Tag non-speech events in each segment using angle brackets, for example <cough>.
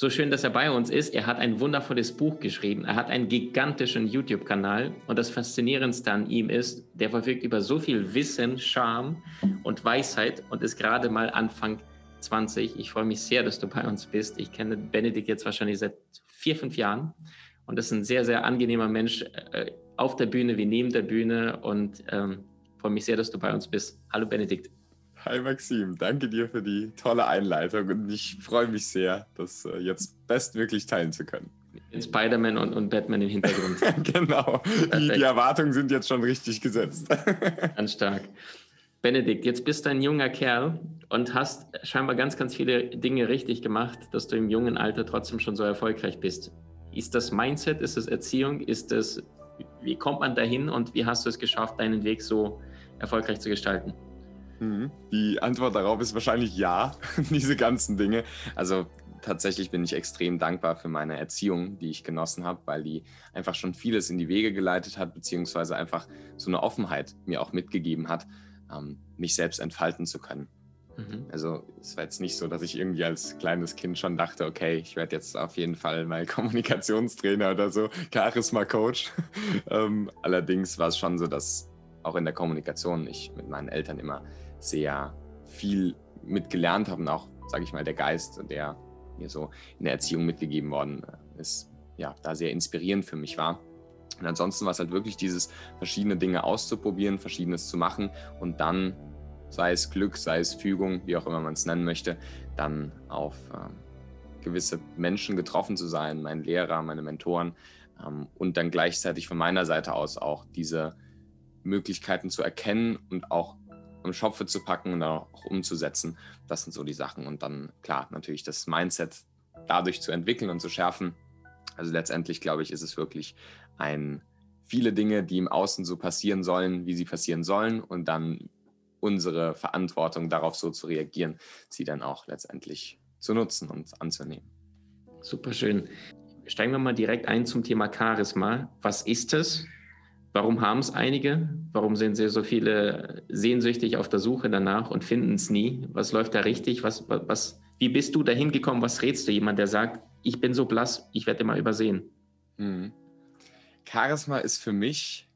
So schön, dass er bei uns ist. Er hat ein wundervolles Buch geschrieben. Er hat einen gigantischen YouTube-Kanal. Und das Faszinierendste an ihm ist, der verfügt über so viel Wissen, Charme und Weisheit und ist gerade mal Anfang 20. Ich freue mich sehr, dass du bei uns bist. Ich kenne Benedikt jetzt wahrscheinlich seit vier, fünf Jahren. Und das ist ein sehr, sehr angenehmer Mensch äh, auf der Bühne wie neben der Bühne. Und ähm, freue mich sehr, dass du bei uns bist. Hallo Benedikt. Hi Maxim, danke dir für die tolle Einleitung und ich freue mich sehr, das äh, jetzt bestmöglich teilen zu können. Spider-Man und, und, Batman im Hintergrund. <laughs> genau, die, die, Erwartungen sind jetzt schon richtig gesetzt. <laughs> ganz stark. Benedikt, jetzt bist du ein junger Kerl und hast scheinbar ganz, ganz viele Dinge richtig gemacht, dass du im jungen Alter trotzdem schon so erfolgreich bist. Ist das Mindset, ist das Erziehung, ist das, wie kommt man dahin und wie hast du es geschafft, deinen Weg so erfolgreich zu gestalten? Mhm. Die Antwort darauf ist wahrscheinlich ja, <laughs> diese ganzen Dinge. Also tatsächlich bin ich extrem dankbar für meine Erziehung, die ich genossen habe, weil die einfach schon vieles in die Wege geleitet hat, beziehungsweise einfach so eine Offenheit mir auch mitgegeben hat, ähm, mich selbst entfalten zu können. Mhm. Also es war jetzt nicht so, dass ich irgendwie als kleines Kind schon dachte, okay, ich werde jetzt auf jeden Fall mal <laughs> Kommunikationstrainer oder so, Charisma-Coach. <laughs> ähm, allerdings war es schon so, dass auch in der Kommunikation ich mit meinen Eltern immer sehr viel mitgelernt habe und auch, sage ich mal, der Geist, der mir so in der Erziehung mitgegeben worden ist, ja, da sehr inspirierend für mich war. Und ansonsten war es halt wirklich dieses, verschiedene Dinge auszuprobieren, verschiedenes zu machen und dann, sei es Glück, sei es Fügung, wie auch immer man es nennen möchte, dann auf ähm, gewisse Menschen getroffen zu sein, mein Lehrer, meine Mentoren ähm, und dann gleichzeitig von meiner Seite aus auch diese Möglichkeiten zu erkennen und auch am Schopfe zu packen und dann auch umzusetzen. Das sind so die Sachen. Und dann, klar, natürlich das Mindset dadurch zu entwickeln und zu schärfen. Also letztendlich, glaube ich, ist es wirklich ein viele Dinge, die im Außen so passieren sollen, wie sie passieren sollen und dann unsere Verantwortung darauf so zu reagieren, sie dann auch letztendlich zu nutzen und anzunehmen. Super schön. Steigen wir mal direkt ein zum Thema Charisma. Was ist es? Warum haben es einige? Warum sind sie so viele sehnsüchtig auf der Suche danach und finden es nie? Was läuft da richtig? Was, was, wie bist du dahin gekommen? Was rätst du jemand, der sagt, ich bin so blass, ich werde mal übersehen? Mhm. Charisma ist für mich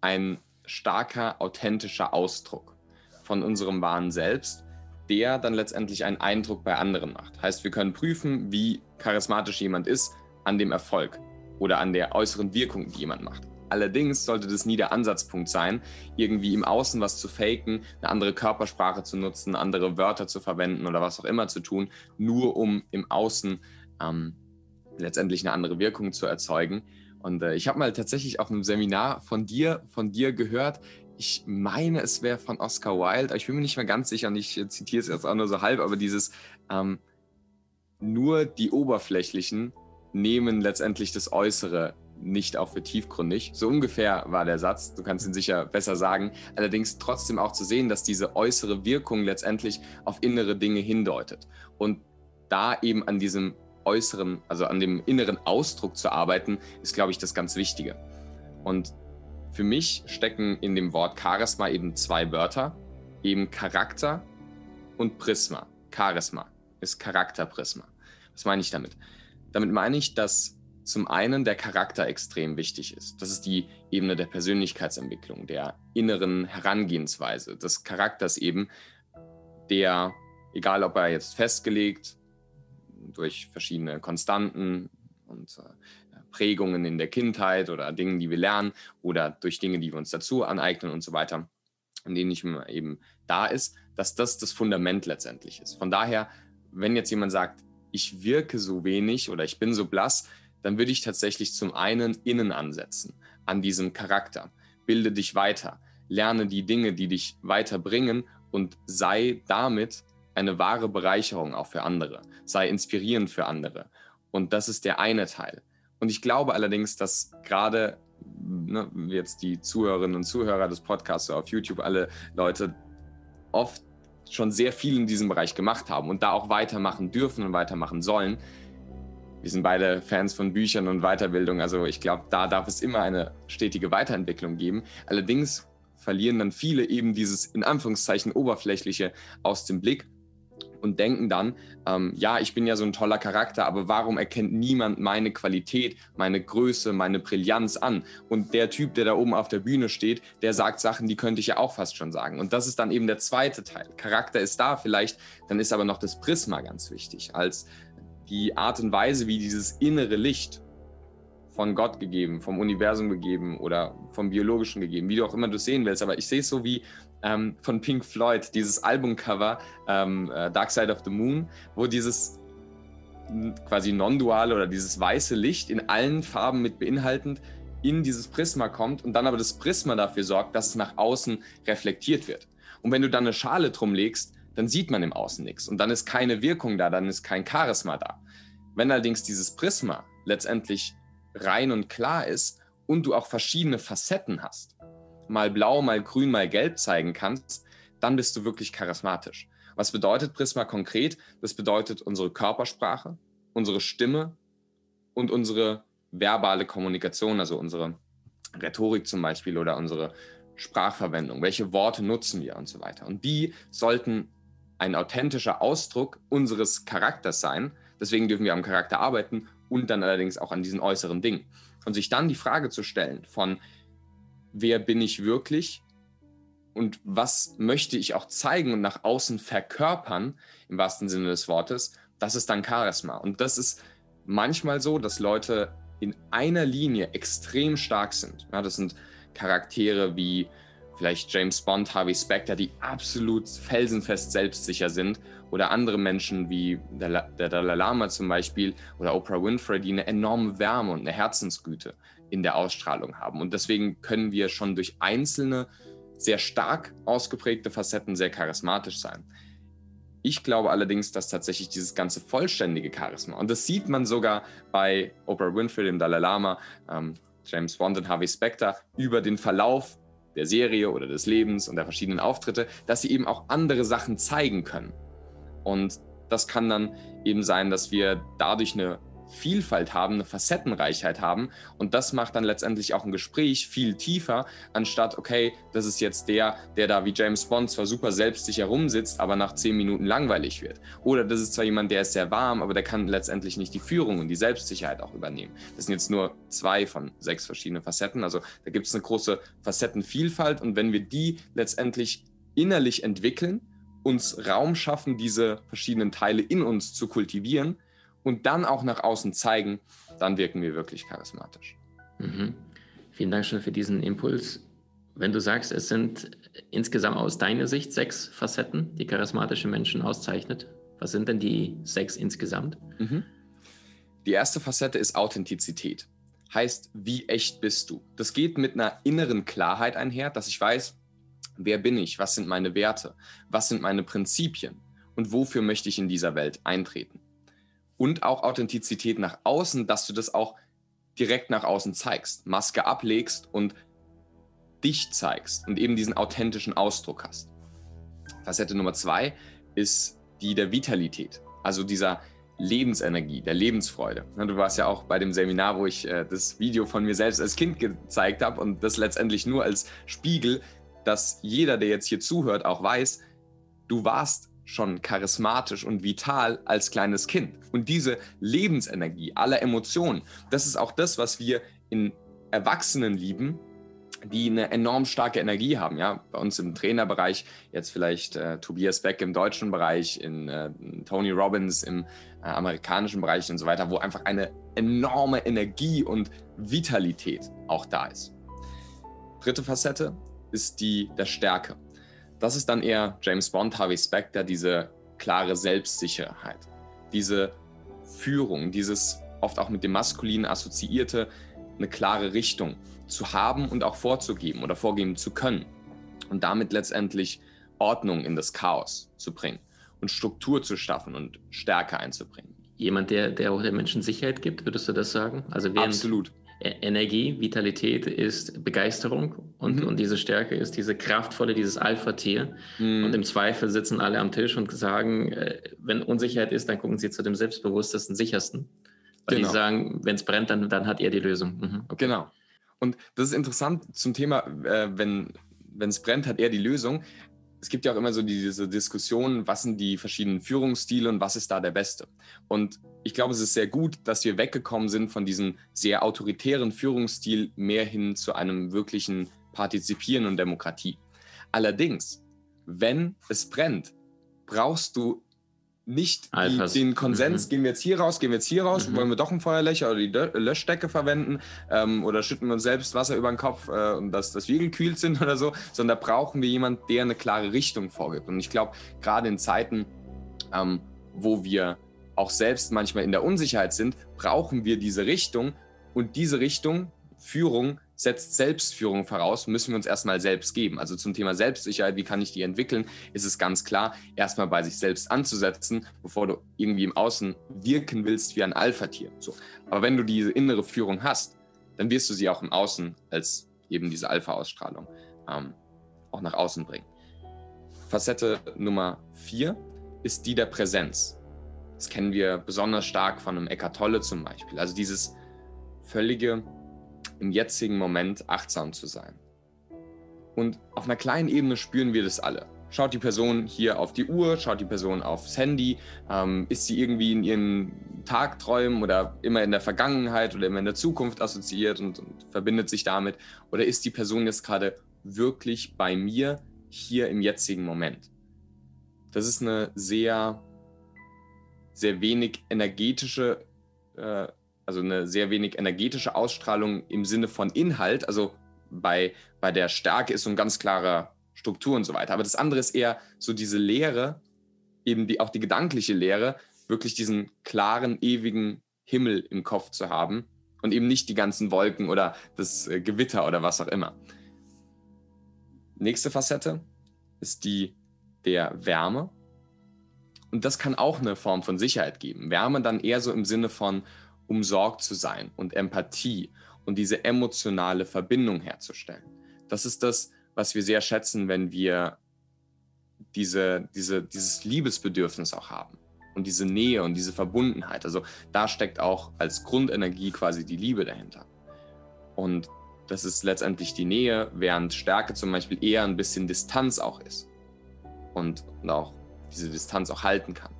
ein starker, authentischer Ausdruck von unserem wahren Selbst, der dann letztendlich einen Eindruck bei anderen macht. Heißt, wir können prüfen, wie charismatisch jemand ist an dem Erfolg oder an der äußeren Wirkung, die jemand macht. Allerdings sollte das nie der Ansatzpunkt sein, irgendwie im Außen was zu faken, eine andere Körpersprache zu nutzen, andere Wörter zu verwenden oder was auch immer zu tun, nur um im Außen ähm, letztendlich eine andere Wirkung zu erzeugen. Und äh, ich habe mal tatsächlich auf einem Seminar von dir, von dir gehört. Ich meine, es wäre von Oscar Wilde, ich bin mir nicht mehr ganz sicher und ich zitiere es jetzt auch nur so halb, aber dieses ähm, nur die Oberflächlichen nehmen letztendlich das Äußere nicht auch für tiefgründig. So ungefähr war der Satz, du kannst ihn sicher besser sagen. Allerdings trotzdem auch zu sehen, dass diese äußere Wirkung letztendlich auf innere Dinge hindeutet. Und da eben an diesem äußeren, also an dem inneren Ausdruck zu arbeiten, ist, glaube ich, das ganz Wichtige. Und für mich stecken in dem Wort Charisma eben zwei Wörter, eben Charakter und Prisma. Charisma ist Charakterprisma. Was meine ich damit? Damit meine ich, dass zum einen der Charakter extrem wichtig ist. Das ist die Ebene der Persönlichkeitsentwicklung, der inneren Herangehensweise, des Charakters eben, der, egal ob er jetzt festgelegt durch verschiedene Konstanten und äh, Prägungen in der Kindheit oder Dinge, die wir lernen oder durch Dinge, die wir uns dazu aneignen und so weiter, in denen ich eben da ist, dass das das Fundament letztendlich ist. Von daher, wenn jetzt jemand sagt, ich wirke so wenig oder ich bin so blass, dann würde ich tatsächlich zum einen innen ansetzen, an diesem Charakter. Bilde dich weiter, lerne die Dinge, die dich weiterbringen und sei damit eine wahre Bereicherung auch für andere, sei inspirierend für andere. Und das ist der eine Teil. Und ich glaube allerdings, dass gerade ne, jetzt die Zuhörerinnen und Zuhörer des Podcasts auf YouTube, alle Leute oft schon sehr viel in diesem Bereich gemacht haben und da auch weitermachen dürfen und weitermachen sollen. Wir sind beide Fans von Büchern und Weiterbildung, also ich glaube, da darf es immer eine stetige Weiterentwicklung geben. Allerdings verlieren dann viele eben dieses in Anführungszeichen oberflächliche aus dem Blick und denken dann, ähm, ja, ich bin ja so ein toller Charakter, aber warum erkennt niemand meine Qualität, meine Größe, meine Brillanz an? Und der Typ, der da oben auf der Bühne steht, der sagt Sachen, die könnte ich ja auch fast schon sagen. Und das ist dann eben der zweite Teil. Charakter ist da vielleicht, dann ist aber noch das Prisma ganz wichtig, als die Art und Weise, wie dieses innere Licht von Gott gegeben, vom Universum gegeben oder vom Biologischen gegeben, wie du auch immer du sehen willst. Aber ich sehe es so wie ähm, von Pink Floyd, dieses Albumcover ähm, äh, Dark Side of the Moon, wo dieses quasi non-duale oder dieses weiße Licht in allen Farben mit beinhaltend in dieses Prisma kommt und dann aber das Prisma dafür sorgt, dass es nach außen reflektiert wird. Und wenn du dann eine Schale drum legst, dann sieht man im Außen nichts und dann ist keine Wirkung da, dann ist kein Charisma da. Wenn allerdings dieses Prisma letztendlich rein und klar ist und du auch verschiedene Facetten hast, mal blau, mal grün, mal gelb zeigen kannst, dann bist du wirklich charismatisch. Was bedeutet Prisma konkret? Das bedeutet unsere Körpersprache, unsere Stimme und unsere verbale Kommunikation, also unsere Rhetorik zum Beispiel oder unsere Sprachverwendung. Welche Worte nutzen wir und so weiter. Und die sollten ein authentischer Ausdruck unseres Charakters sein. Deswegen dürfen wir am Charakter arbeiten und dann allerdings auch an diesen äußeren Dingen. Und sich dann die Frage zu stellen von, wer bin ich wirklich und was möchte ich auch zeigen und nach außen verkörpern, im wahrsten Sinne des Wortes, das ist dann Charisma. Und das ist manchmal so, dass Leute in einer Linie extrem stark sind. Ja, das sind Charaktere wie vielleicht James Bond, Harvey Specter, die absolut felsenfest selbstsicher sind. Oder andere Menschen wie der, Dalai Lama zum Beispiel oder Oprah Winfrey, die eine enorme Wärme und eine Herzensgüte in der Ausstrahlung haben. Und deswegen können wir schon durch einzelne, sehr stark ausgeprägte Facetten sehr charismatisch sein. Ich glaube allerdings, dass tatsächlich dieses ganze vollständige Charisma, und das sieht man sogar bei Oprah Winfrey, dem Dalai Lama, ähm, James Bond und Harvey Specter, über den Verlauf der Serie oder des Lebens und der verschiedenen Auftritte, dass sie eben auch andere Sachen zeigen können. Und das kann dann eben sein, dass wir dadurch eine Vielfalt haben, eine Facettenreichheit haben. Und das macht dann letztendlich auch ein Gespräch viel tiefer, anstatt, okay, das ist jetzt der, der da wie James Bond zwar super selbstsicher rumsitzt, aber nach zehn Minuten langweilig wird. Oder das ist zwar jemand, der ist sehr warm, aber der kann letztendlich nicht die Führung und die Selbstsicherheit auch übernehmen. Das sind jetzt nur zwei von sechs verschiedenen Facetten. Also da gibt es eine große Facettenvielfalt. Und wenn wir die letztendlich innerlich entwickeln, uns Raum schaffen, diese verschiedenen Teile in uns zu kultivieren, und dann auch nach außen zeigen, dann wirken wir wirklich charismatisch. Mhm. Vielen Dank schon für diesen Impuls. Wenn du sagst, es sind insgesamt aus deiner Sicht sechs Facetten, die charismatische Menschen auszeichnet, was sind denn die sechs insgesamt? Mhm. Die erste Facette ist Authentizität. Heißt, wie echt bist du? Das geht mit einer inneren Klarheit einher, dass ich weiß, wer bin ich, was sind meine Werte, was sind meine Prinzipien und wofür möchte ich in dieser Welt eintreten und auch Authentizität nach außen, dass du das auch direkt nach außen zeigst, Maske ablegst und dich zeigst und eben diesen authentischen Ausdruck hast. Facette Nummer zwei ist die der Vitalität, also dieser Lebensenergie, der Lebensfreude. Du warst ja auch bei dem Seminar, wo ich äh, das Video von mir selbst als Kind gezeigt habe und das letztendlich nur als Spiegel, dass jeder, der jetzt hier zuhört, auch weiß, du warst schon charismatisch und vital als kleines Kind. Und diese Lebensenergie aller Emotionen, das ist auch das, was wir in Erwachsenen lieben, die eine enorm starke Energie haben. Ja, bei uns im Trainerbereich, jetzt vielleicht äh, Tobias Beck im deutschen Bereich, in äh, Tony Robbins im äh, amerikanischen Bereich und so weiter, wo einfach eine enorme Energie und Vitalität auch da ist. Dritte Facette ist die der Stärke. Das ist dann eher James Bond, Harvey Specter, diese klare Selbstsicherheit, diese Führung, dieses oft auch mit dem Maskulinen assoziierte, eine klare Richtung zu haben und auch vorzugeben oder vorgeben zu können und damit letztendlich Ordnung in das Chaos zu bringen und Struktur zu schaffen und Stärke einzubringen. Jemand, der, der auch den Menschen Sicherheit gibt, würdest du das sagen? Also während, Absolut. E- Energie, Vitalität ist Begeisterung und, mhm. und diese Stärke ist diese kraftvolle, dieses Alpha-Tier. Mhm. Und im Zweifel sitzen alle am Tisch und sagen, äh, wenn Unsicherheit ist, dann gucken sie zu dem selbstbewusstesten, sichersten. Weil genau. die sagen, wenn es brennt, dann, dann hat er die Lösung. Mhm. Okay. Genau. Und das ist interessant zum Thema, äh, wenn es brennt, hat er die Lösung es gibt ja auch immer so diese Diskussion, was sind die verschiedenen Führungsstile und was ist da der beste. Und ich glaube, es ist sehr gut, dass wir weggekommen sind von diesem sehr autoritären Führungsstil mehr hin zu einem wirklichen Partizipieren und Demokratie. Allerdings, wenn es brennt, brauchst du nicht die, den Konsens, mhm. gehen wir jetzt hier raus, gehen wir jetzt hier raus, mhm. wollen wir doch ein Feuerlöcher oder die Löschdecke verwenden ähm, oder schütten wir uns selbst Wasser über den Kopf äh, und dass, dass wir gekühlt sind <laughs> oder so, sondern da brauchen wir jemanden, der eine klare Richtung vorgibt. Und ich glaube, gerade in Zeiten, ähm, wo wir auch selbst manchmal in der Unsicherheit sind, brauchen wir diese Richtung und diese Richtung, Führung, setzt Selbstführung voraus, müssen wir uns erstmal selbst geben. Also zum Thema Selbstsicherheit, wie kann ich die entwickeln, ist es ganz klar, erstmal bei sich selbst anzusetzen, bevor du irgendwie im Außen wirken willst wie ein Alpha-Tier. So. Aber wenn du diese innere Führung hast, dann wirst du sie auch im Außen als eben diese Alpha-Ausstrahlung ähm, auch nach außen bringen. Facette Nummer vier ist die der Präsenz. Das kennen wir besonders stark von einem Eckart Tolle zum Beispiel. Also dieses völlige im jetzigen Moment achtsam zu sein. Und auf einer kleinen Ebene spüren wir das alle. Schaut die Person hier auf die Uhr, schaut die Person aufs Handy, ähm, ist sie irgendwie in ihren Tagträumen oder immer in der Vergangenheit oder immer in der Zukunft assoziiert und, und verbindet sich damit? Oder ist die Person jetzt gerade wirklich bei mir hier im jetzigen Moment? Das ist eine sehr, sehr wenig energetische äh, also eine sehr wenig energetische Ausstrahlung im Sinne von Inhalt. Also bei, bei der Stärke ist so ein ganz klarer Struktur und so weiter. Aber das andere ist eher so diese Lehre, eben die, auch die gedankliche Lehre, wirklich diesen klaren, ewigen Himmel im Kopf zu haben und eben nicht die ganzen Wolken oder das äh, Gewitter oder was auch immer. Nächste Facette ist die der Wärme. Und das kann auch eine Form von Sicherheit geben. Wärme dann eher so im Sinne von, umsorgt zu sein und Empathie und diese emotionale Verbindung herzustellen. Das ist das, was wir sehr schätzen, wenn wir diese, diese, dieses Liebesbedürfnis auch haben und diese Nähe und diese Verbundenheit. Also da steckt auch als Grundenergie quasi die Liebe dahinter. Und das ist letztendlich die Nähe, während Stärke zum Beispiel eher ein bisschen Distanz auch ist und, und auch diese Distanz auch halten kann.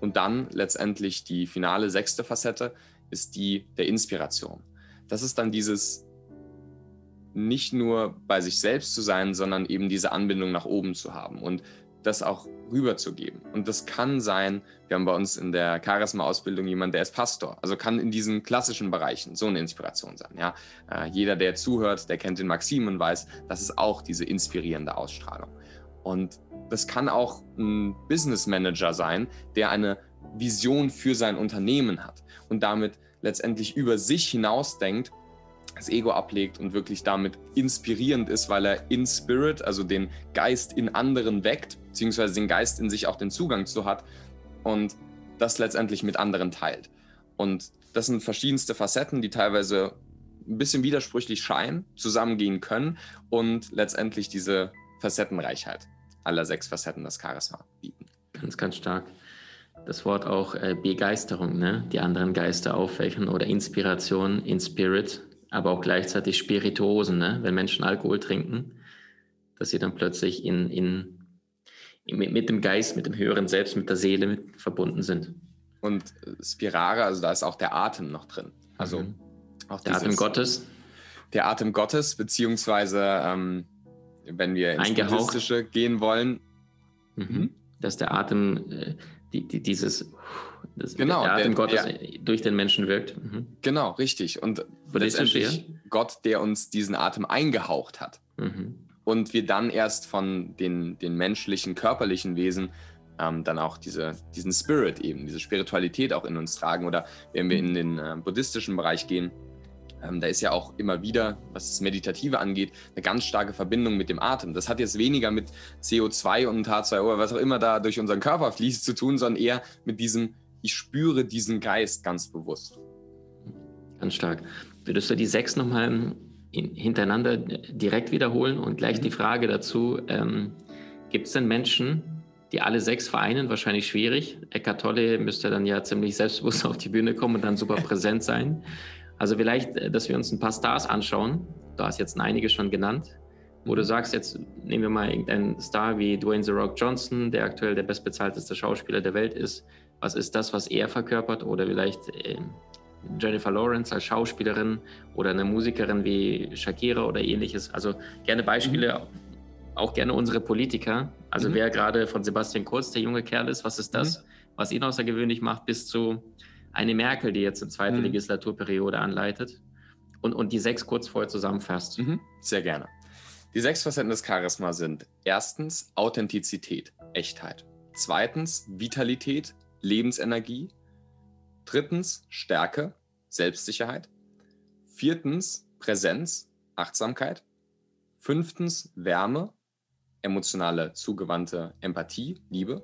Und dann letztendlich die finale sechste Facette ist die der Inspiration. Das ist dann dieses nicht nur bei sich selbst zu sein, sondern eben diese Anbindung nach oben zu haben und das auch rüberzugeben. Und das kann sein, wir haben bei uns in der Charisma-Ausbildung jemanden, der ist Pastor. Also kann in diesen klassischen Bereichen so eine Inspiration sein. Ja? Äh, jeder, der zuhört, der kennt den Maxim und weiß, das ist auch diese inspirierende Ausstrahlung. Und das kann auch ein Business Manager sein, der eine Vision für sein Unternehmen hat und damit letztendlich über sich hinausdenkt, das Ego ablegt und wirklich damit inspirierend ist, weil er in Spirit, also den Geist in anderen weckt, beziehungsweise den Geist in sich auch den Zugang zu hat und das letztendlich mit anderen teilt. Und das sind verschiedenste Facetten, die teilweise ein bisschen widersprüchlich scheinen, zusammengehen können und letztendlich diese Facettenreichheit aller sechs Facetten des Charisma bieten. Ganz, ganz stark. Das Wort auch äh, Begeisterung, ne? die anderen Geister aufwecken oder Inspiration in Spirit, aber auch gleichzeitig Spirituosen, ne? wenn Menschen Alkohol trinken, dass sie dann plötzlich in, in, in mit, mit, dem Geist, mit dem höheren Selbst, mit der Seele mit, verbunden sind. Und Spirare, also da ist auch der Atem noch drin. Also mhm. auch der dieses, Atem Gottes. Der Atem Gottes, beziehungsweise ähm, wenn wir ins Buddhistische gehen wollen. Mhm. mhm. Dass der Atem, äh, die, die, dieses, das, genau, der Atem der, Gottes der, durch den Menschen wirkt. Mhm. Genau, richtig. Und letztendlich Gott, der uns diesen Atem eingehaucht hat. Mhm. Und wir dann erst von den, den menschlichen, körperlichen Wesen ähm, dann auch diese, diesen Spirit eben, diese Spiritualität auch in uns tragen. Oder wenn wir in den äh, buddhistischen Bereich gehen, ähm, da ist ja auch immer wieder, was das Meditative angeht, eine ganz starke Verbindung mit dem Atem. Das hat jetzt weniger mit CO2 und H2O oder was auch immer da durch unseren Körper fließt zu tun, sondern eher mit diesem, ich spüre diesen Geist ganz bewusst. Ganz stark. Würdest du die sechs nochmal hintereinander direkt wiederholen und gleich mhm. die Frage dazu, ähm, gibt es denn Menschen, die alle sechs vereinen? Wahrscheinlich schwierig. Eckart Tolle müsste dann ja ziemlich selbstbewusst <laughs> auf die Bühne kommen und dann super präsent sein. Also vielleicht, äh, dass wir uns ein paar Stars anschauen. Du hast jetzt einige schon genannt. Wo du sagst, jetzt nehmen wir mal irgendeinen Star wie Dwayne The Rock Johnson, der aktuell der bestbezahlteste Schauspieler der Welt ist. Was ist das, was er verkörpert? Oder vielleicht äh, Jennifer Lawrence als Schauspielerin oder eine Musikerin wie Shakira oder ähnliches. Also gerne Beispiele, mhm. auch gerne unsere Politiker. Also mhm. wer gerade von Sebastian Kurz, der junge Kerl ist, was ist das, mhm. was ihn außergewöhnlich macht, bis zu eine Merkel, die jetzt eine zweite mhm. Legislaturperiode anleitet und, und die sechs kurz vorher zusammenfasst. Mhm. Sehr gerne. Die sechs Facetten des Charisma sind erstens Authentizität, Echtheit. Zweitens Vitalität, Lebensenergie. Drittens Stärke, Selbstsicherheit. Viertens Präsenz, Achtsamkeit. Fünftens Wärme, emotionale, zugewandte Empathie, Liebe.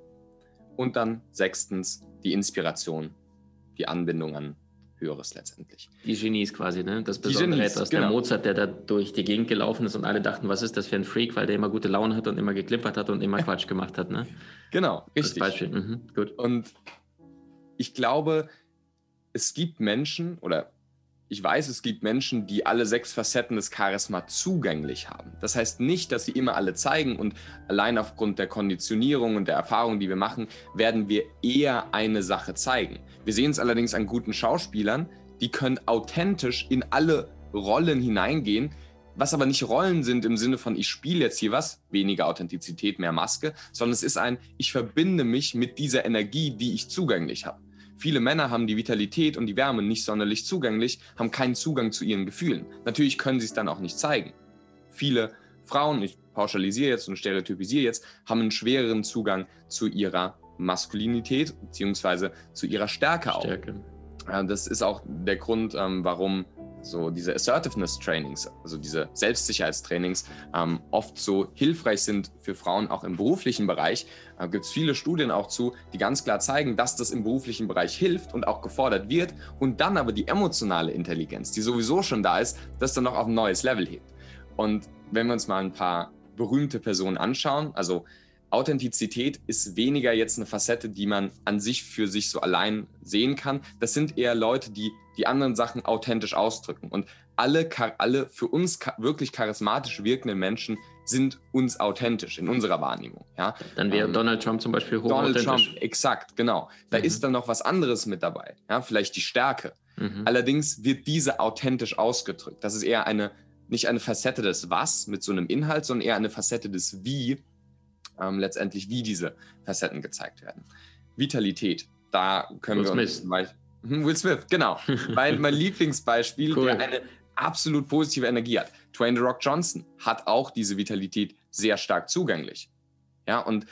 Und dann sechstens die Inspiration, die Anbindung an Höheres letztendlich. Die Genies quasi, ne? Das Besondere Genies, etwas. Genau. Der Mozart, der da durch die Gegend gelaufen ist und alle dachten, was ist das für ein Freak, weil der immer gute Laune hat und immer geklippert hat und immer <laughs> Quatsch gemacht hat, ne? Genau, richtig. Das Beispiel. Mhm, gut. Und ich glaube, es gibt Menschen oder ich weiß, es gibt Menschen, die alle sechs Facetten des Charisma zugänglich haben. Das heißt nicht, dass sie immer alle zeigen und allein aufgrund der Konditionierung und der Erfahrung, die wir machen, werden wir eher eine Sache zeigen. Wir sehen es allerdings an guten Schauspielern, die können authentisch in alle Rollen hineingehen, was aber nicht Rollen sind im Sinne von, ich spiele jetzt hier was, weniger Authentizität, mehr Maske, sondern es ist ein, ich verbinde mich mit dieser Energie, die ich zugänglich habe. Viele Männer haben die Vitalität und die Wärme nicht sonderlich zugänglich, haben keinen Zugang zu ihren Gefühlen. Natürlich können sie es dann auch nicht zeigen. Viele Frauen, ich pauschalisiere jetzt und stereotypisiere jetzt, haben einen schwereren Zugang zu ihrer Maskulinität bzw. zu ihrer Stärke auch. Stärke. Das ist auch der Grund, ähm, warum so diese Assertiveness-Trainings, also diese Selbstsicherheitstrainings, ähm, oft so hilfreich sind für Frauen auch im beruflichen Bereich. Da gibt es viele Studien auch zu, die ganz klar zeigen, dass das im beruflichen Bereich hilft und auch gefordert wird und dann aber die emotionale Intelligenz, die sowieso schon da ist, das dann noch auf ein neues Level hebt. Und wenn wir uns mal ein paar berühmte Personen anschauen, also Authentizität ist weniger jetzt eine Facette, die man an sich für sich so allein sehen kann. Das sind eher Leute, die die anderen Sachen authentisch ausdrücken. Und alle, alle für uns wirklich charismatisch wirkenden Menschen sind uns authentisch in unserer Wahrnehmung. Ja? Dann wäre ähm, Donald Trump zum Beispiel hoch Donald Trump, exakt, genau. Da mhm. ist dann noch was anderes mit dabei. Ja? Vielleicht die Stärke. Mhm. Allerdings wird diese authentisch ausgedrückt. Das ist eher eine, nicht eine Facette des Was mit so einem Inhalt, sondern eher eine Facette des Wie ähm, letztendlich, wie diese Facetten gezeigt werden. Vitalität, da können Will wir uns Smith. Hm, Will Smith, genau. <laughs> mein, mein Lieblingsbeispiel, cool. der eine absolut positive Energie hat. Dwayne The Rock Johnson hat auch diese Vitalität sehr stark zugänglich. Ja, und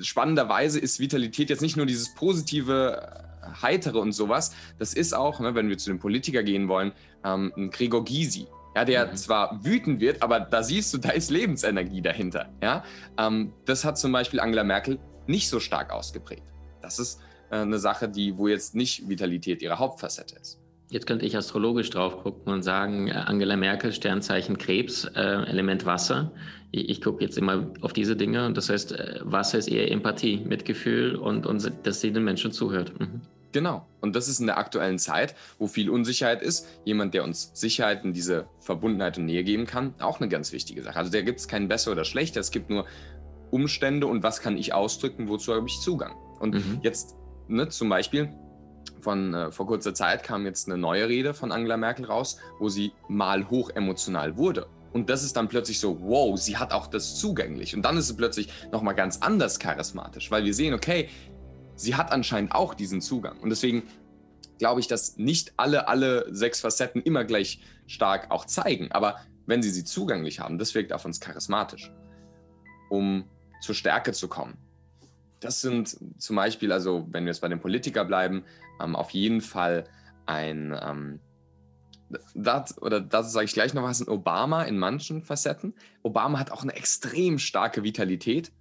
spannenderweise ist Vitalität jetzt nicht nur dieses positive, äh, heitere und sowas. Das ist auch, ne, wenn wir zu den Politiker gehen wollen, ähm, ein Gregor Gysi. Ja, der mhm. zwar wütend wird, aber da siehst du, da ist Lebensenergie dahinter. Ja, ähm, das hat zum Beispiel Angela Merkel nicht so stark ausgeprägt. Das ist äh, eine Sache, die, wo jetzt nicht Vitalität ihre Hauptfacette ist. Jetzt könnte ich astrologisch drauf gucken und sagen, äh, Angela Merkel, Sternzeichen Krebs, äh, Element Wasser. Ich, ich gucke jetzt immer auf diese Dinge und das heißt, äh, Wasser ist eher Empathie, Mitgefühl und, und dass sie den Menschen zuhört. Mhm. Genau. Und das ist in der aktuellen Zeit, wo viel Unsicherheit ist, jemand, der uns Sicherheit in diese Verbundenheit und Nähe geben kann, auch eine ganz wichtige Sache. Also da gibt es kein besser oder schlechter, es gibt nur Umstände und was kann ich ausdrücken, wozu habe ich Zugang. Und mhm. jetzt ne, zum Beispiel von äh, vor kurzer Zeit kam jetzt eine neue Rede von Angela Merkel raus, wo sie mal hoch emotional wurde. Und das ist dann plötzlich so, wow, sie hat auch das zugänglich. Und dann ist sie plötzlich nochmal ganz anders charismatisch, weil wir sehen, okay, sie hat anscheinend auch diesen Zugang. Und deswegen glaube ich, dass nicht alle, alle sechs Facetten immer gleich stark auch zeigen. Aber wenn sie sie zugänglich haben, das wirkt auf uns charismatisch. Um zur Stärke zu kommen. Das sind zum Beispiel, also wenn wir jetzt bei den Politiker bleiben, ähm, auf jeden Fall ein, ähm, das, oder das sage ich gleich noch was, ein Obama in manchen Facetten. Obama hat auch eine extrem starke Vitalität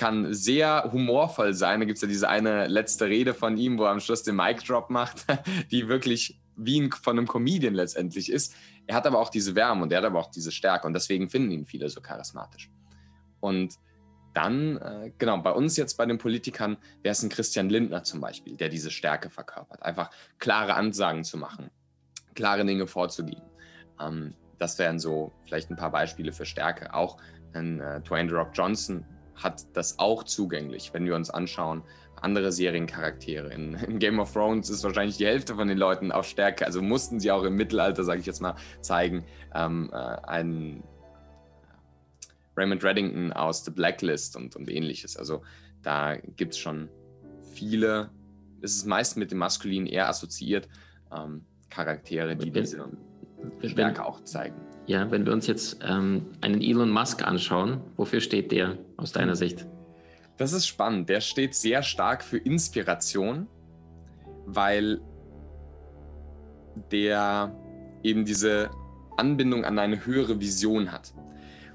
kann sehr humorvoll sein. Da gibt es ja diese eine letzte Rede von ihm, wo er am Schluss den Mic Drop macht, <laughs> die wirklich wie ein, von einem Comedian letztendlich ist. Er hat aber auch diese Wärme und er hat aber auch diese Stärke und deswegen finden ihn viele so charismatisch. Und dann, äh, genau, bei uns jetzt bei den Politikern wäre es ein Christian Lindner zum Beispiel, der diese Stärke verkörpert. Einfach klare Ansagen zu machen, klare Dinge vorzugeben. Ähm, das wären so vielleicht ein paar Beispiele für Stärke. Auch ein äh, Dwayne Rock Johnson hat das auch zugänglich, wenn wir uns anschauen. Andere Seriencharaktere. In, <laughs> in, Game of Thrones ist wahrscheinlich die Hälfte von den Leuten auf Stärke, also mussten sie auch im Mittelalter, sage ich jetzt mal, zeigen. Ähm, äh, ein Raymond Reddington aus The Blacklist und, und ähnliches. Also da gibt es schon viele, es ist meist mit dem Maskulin eher assoziiert, ähm, Charaktere, die diese Stärke auch zeigen. Ja, wenn wir uns jetzt ähm, einen Elon Musk anschauen, wofür steht der aus deiner Sicht? Das ist spannend. Der steht sehr stark für Inspiration, weil der eben diese Anbindung an eine höhere Vision hat.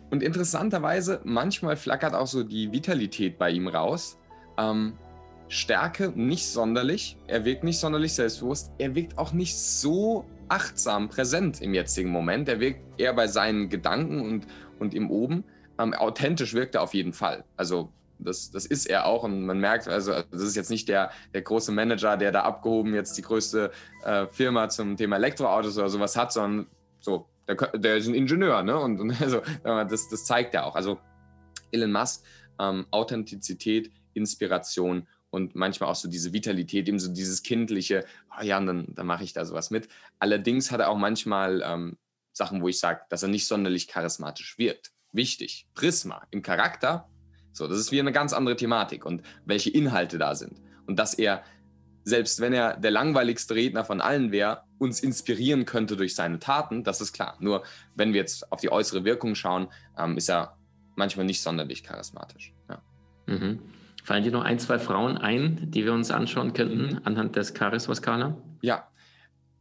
Und interessanterweise, manchmal flackert auch so die Vitalität bei ihm raus. Ähm, Stärke nicht sonderlich. Er wirkt nicht sonderlich selbstbewusst. Er wirkt auch nicht so achtsam präsent im jetzigen Moment. Er wirkt eher bei seinen Gedanken und, und im Oben. Ähm, authentisch wirkt er auf jeden Fall. Also das, das ist er auch und man merkt, also das ist jetzt nicht der, der große Manager, der da abgehoben jetzt die größte äh, Firma zum Thema Elektroautos oder sowas hat, sondern so, der, der ist ein Ingenieur, ne? Und, und <laughs> also, das, das zeigt er auch. Also Elon Musk, ähm, Authentizität, Inspiration und manchmal auch so diese Vitalität, eben so dieses kindliche, oh ja, dann, dann mache ich da sowas mit. Allerdings hat er auch manchmal ähm, Sachen, wo ich sage, dass er nicht sonderlich charismatisch wirkt. Wichtig, Prisma im Charakter, so, das ist wie eine ganz andere Thematik und welche Inhalte da sind. Und dass er, selbst wenn er der langweiligste Redner von allen wäre, uns inspirieren könnte durch seine Taten, das ist klar. Nur wenn wir jetzt auf die äußere Wirkung schauen, ähm, ist er manchmal nicht sonderlich charismatisch. Ja. Mhm. Fallen dir noch ein, zwei Frauen ein, die wir uns anschauen könnten mhm. anhand des Charisma-Skala? Ja,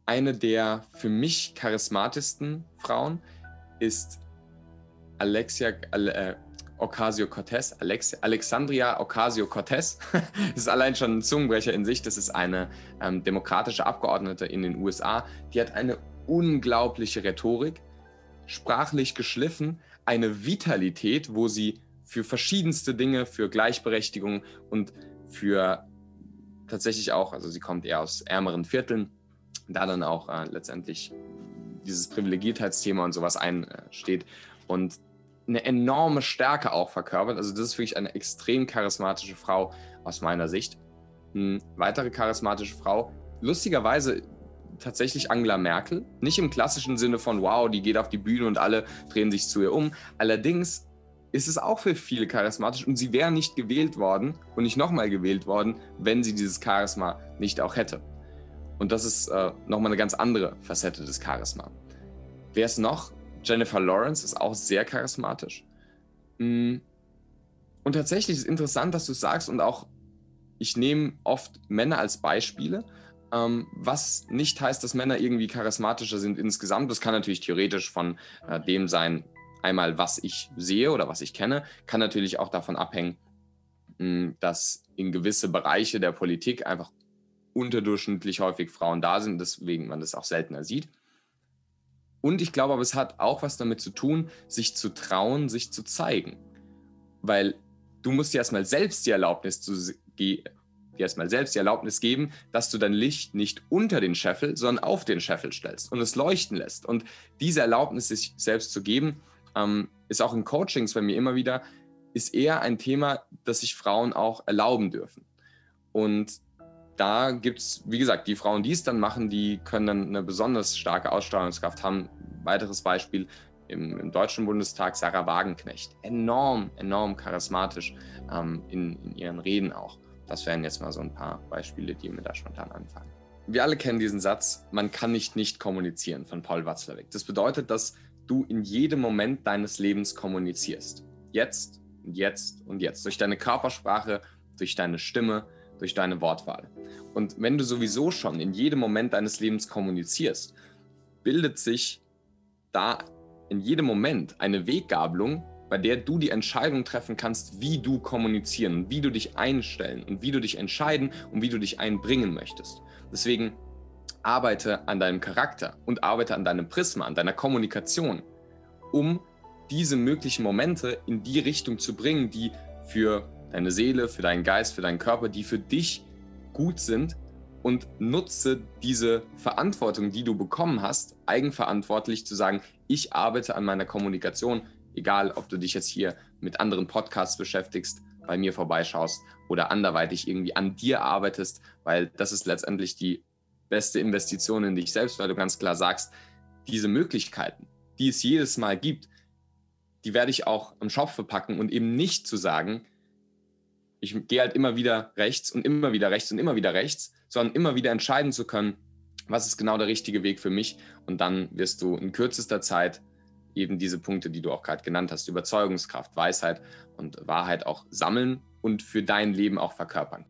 eine der für mich charismatischsten Frauen ist Alexia äh, Ocasio-Cortez, Alex Alexandria Ocasio-Cortez. das <laughs> ist allein schon ein Zungenbrecher in sich. Das ist eine ähm, demokratische Abgeordnete in den USA. Die hat eine unglaubliche Rhetorik, sprachlich geschliffen, eine Vitalität, wo sie für verschiedenste Dinge, für Gleichberechtigung und für tatsächlich auch, also sie kommt eher aus ärmeren Vierteln, da dann auch äh, letztendlich dieses Privilegiertheitsthema und sowas einsteht und eine enorme Stärke auch verkörpert. Also das ist wirklich eine extrem charismatische Frau aus meiner Sicht. Eine weitere charismatische Frau, lustigerweise tatsächlich Angela Merkel. Nicht im klassischen Sinne von, wow, die geht auf die Bühne und alle drehen sich zu ihr um. Allerdings ist es auch für viele charismatisch und sie wäre nicht gewählt worden und nicht nochmal gewählt worden, wenn sie dieses Charisma nicht auch hätte. Und das ist äh, nochmal eine ganz andere Facette des Charisma. Wer ist noch? Jennifer Lawrence ist auch sehr charismatisch. Mm. Und tatsächlich ist es interessant, dass du sagst und auch ich nehme oft Männer als Beispiele, ähm, was nicht heißt, dass Männer irgendwie charismatischer sind insgesamt. Das kann natürlich theoretisch von äh, dem sein, einmal, was ich sehe oder was ich kenne, kann natürlich auch davon abhängen, hm, dass in gewisse Bereiche der Politik einfach unterdurchschnittlich häufig Frauen da sind, deswegen man das auch seltener sieht. Und ich glaube aber, es hat auch was damit zu tun, sich zu trauen, sich zu zeigen. Weil du musst dir erstmal selbst die Erlaubnis zu dir erstmal selbst die Erlaubnis geben, dass du dein Licht nicht unter den Scheffel, sondern auf den Scheffel stellst und es leuchten lässt. Und diese Erlaubnis sich selbst zu geben, ähm, ist auch in Coachings bei mir immer wieder, ist eher ein Thema, das sich Frauen auch erlauben dürfen. Und da gibt es, wie gesagt, die Frauen, die es dann machen, die können dann eine besonders starke Ausstrahlungskraft haben. Weiteres Beispiel im, im Deutschen Bundestag Sarah Wagenknecht. Enorm, enorm charismatisch ähm, in, in ihren Reden auch. Das wären jetzt mal so ein paar Beispiele, die mir da spontan anfangen. Wir alle kennen diesen Satz, man kann nicht nicht kommunizieren von Paul Watzlawick. Das bedeutet, dass du in jedem Moment deines Lebens kommunizierst. Jetzt und jetzt und jetzt. Durch deine Körpersprache, durch deine Stimme, durch deine Wortwahl. Und wenn du sowieso schon in jedem Moment deines Lebens kommunizierst, bildet sich da in jedem Moment eine Weggabelung, bei der du die Entscheidung treffen kannst, wie du kommunizieren, wie du dich einstellen und wie du dich entscheiden und wie du dich einbringen möchtest. Deswegen arbeite an deinem Charakter und arbeite an deinem Prisma, an deiner Kommunikation, um diese möglichen Momente in die Richtung zu bringen, die für deine Seele, für deinen Geist, für deinen Körper, die für dich gut sind. Und nutze diese Verantwortung, die du bekommen hast, eigenverantwortlich zu sagen, ich arbeite an meiner Kommunikation, egal ob du dich jetzt hier mit anderen Podcasts beschäftigst, bei mir vorbeischaust oder anderweitig irgendwie an dir arbeitest, weil das ist letztendlich die beste Investition in dich selbst, weil du ganz klar sagst, diese Möglichkeiten, die es jedes Mal gibt, die werde ich auch am Schopf verpacken und eben nicht zu sagen, ich gehe halt immer wieder rechts und immer wieder rechts und immer wieder rechts, sondern immer wieder entscheiden zu können, was ist genau der richtige Weg für mich. Und dann wirst du in kürzester Zeit eben diese Punkte, die du auch gerade genannt hast, Überzeugungskraft, Weisheit und Wahrheit auch sammeln und für dein Leben auch verkörpern.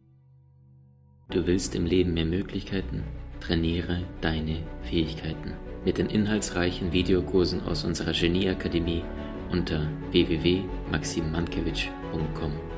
Du willst im Leben mehr Möglichkeiten? Trainiere deine Fähigkeiten mit den inhaltsreichen Videokursen aus unserer Genieakademie unter www.maximmankiewicz.com.